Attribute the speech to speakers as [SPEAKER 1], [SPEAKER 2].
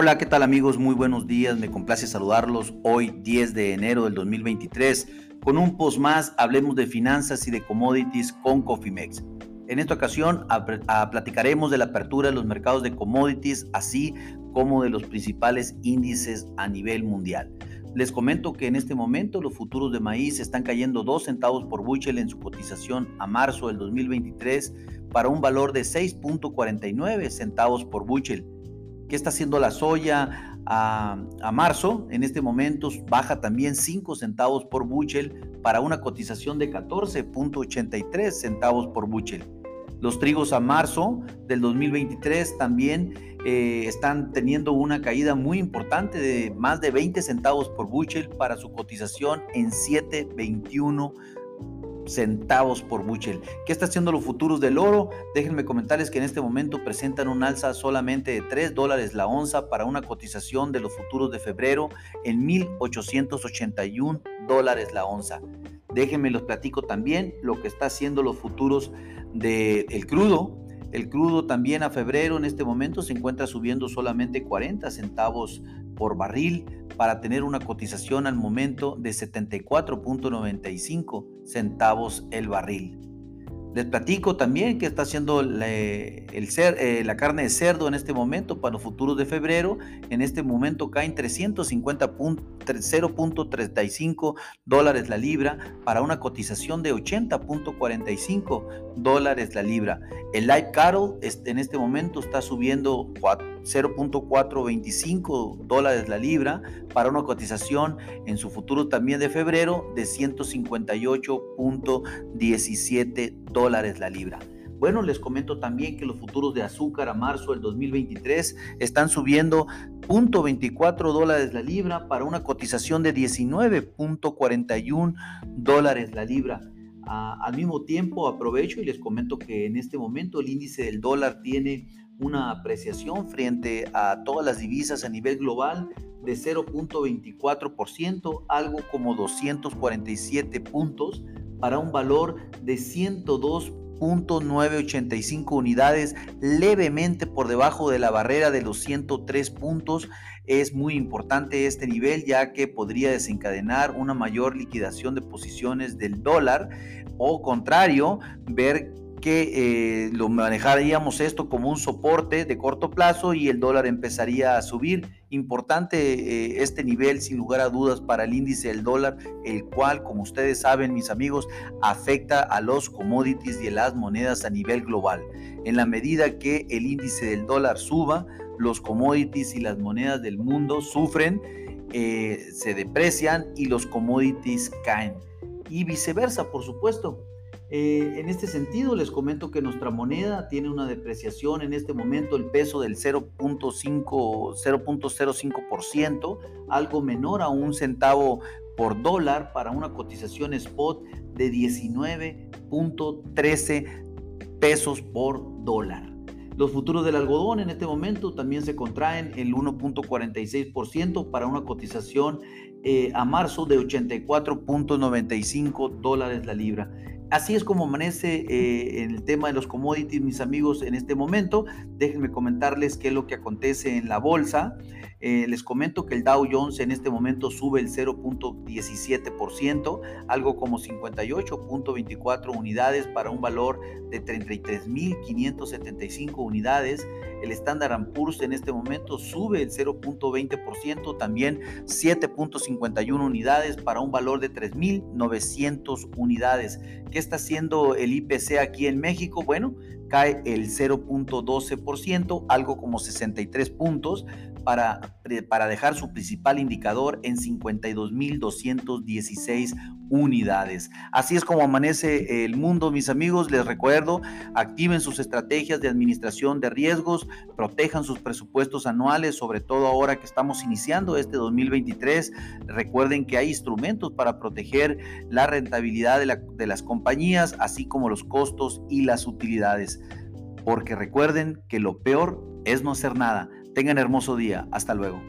[SPEAKER 1] Hola, ¿qué tal amigos? Muy buenos días, me complace saludarlos hoy 10 de enero del 2023 con un post más, hablemos de finanzas y de commodities con Cofimex. En esta ocasión platicaremos de la apertura de los mercados de commodities, así como de los principales índices a nivel mundial. Les comento que en este momento los futuros de maíz están cayendo 2 centavos por bushel en su cotización a marzo del 2023 para un valor de 6.49 centavos por bushel. ¿Qué está haciendo la soya a, marzo? En este momento baja también 5 centavos por bushel para una cotización de 14.83 centavos por bushel. Los trigos a marzo del 2023 también eh, están teniendo una caída muy importante de más de 20 centavos por bushel para su cotización en 7.21 centavos por bushel. ¿Qué está haciendo los futuros del oro? Déjenme comentarles que en este momento presentan un alza solamente de 3 dólares la onza para una cotización de los futuros de febrero en 1.881 dólares la onza. Déjenme los platico también lo que está haciendo los futuros del crudo. El crudo también a febrero en este momento se encuentra subiendo solamente 40 centavos por barril para tener una cotización al momento de 74.95 centavos el barril. Les platico también que está haciendo el eh, la carne de cerdo en este momento para los futuros de febrero. En este momento caen 350.0.35 dólares la libra para una cotización de 80.45 dólares la libra. El light cattle en este momento está subiendo 0.425 dólares la libra para una cotización en su futuro también de febrero de 158.17 dólares la libra. Bueno, les comento también que los futuros de azúcar a marzo del 2023 están subiendo 0.24 dólares la libra para una cotización de 19.41 dólares la libra. al mismo tiempo aprovecho y les comento que en este momento el índice del dólar tiene una apreciación frente a todas las divisas a nivel global de 0.24%, algo como 247 puntos para un valor de 102 .985 unidades, levemente por debajo de la barrera de los 103 puntos. Es muy importante este nivel ya que podría desencadenar una mayor liquidación de posiciones del dólar o contrario, ver que eh, lo manejaríamos esto como un soporte de corto plazo y el dólar empezaría a subir. Importante eh, este nivel, sin lugar a dudas, para el índice del dólar, el cual, como ustedes saben, mis amigos, afecta a los commodities y a las monedas a nivel global. En la medida que el índice del dólar suba, los commodities y las monedas del mundo sufren, eh, se deprecian y los commodities caen. Y viceversa, por supuesto. Eh, en este sentido, les comento que nuestra moneda tiene una depreciación en este momento, el peso del 0.05%, algo menor a un centavo por dólar para una cotización spot de 19.13 pesos por dólar. Los futuros del algodón en este momento también se contraen el 1.46% para una cotización eh, a marzo de 84.95 dólares la libra. Así es como amanece eh, el tema de los commodities, mis amigos, en este momento. Déjenme comentarles qué es lo que acontece en la bolsa. Eh, les comento que el Dow Jones en este momento sube el 0.17%, algo como 58.24 unidades para un valor de 33.575 unidades. El Standard Poor's en este momento sube el 0.20%, también 7.51 unidades para un valor de 3.900 unidades. ¿Qué está haciendo el IPC aquí en México? Bueno, cae el 0.12%, algo como 63 puntos, para, para dejar su principal indicador en 52.216 unidades. Así es como amanece el mundo, mis amigos. Les recuerdo, activen sus estrategias de administración de riesgos, protejan sus presupuestos anuales, sobre todo ahora que estamos iniciando este 2023. Recuerden que hay instrumentos para proteger la rentabilidad de, de las compañías, así como los costos y las utilidades. Porque recuerden que lo peor es no hacer nada. Tengan hermoso día. Hasta luego.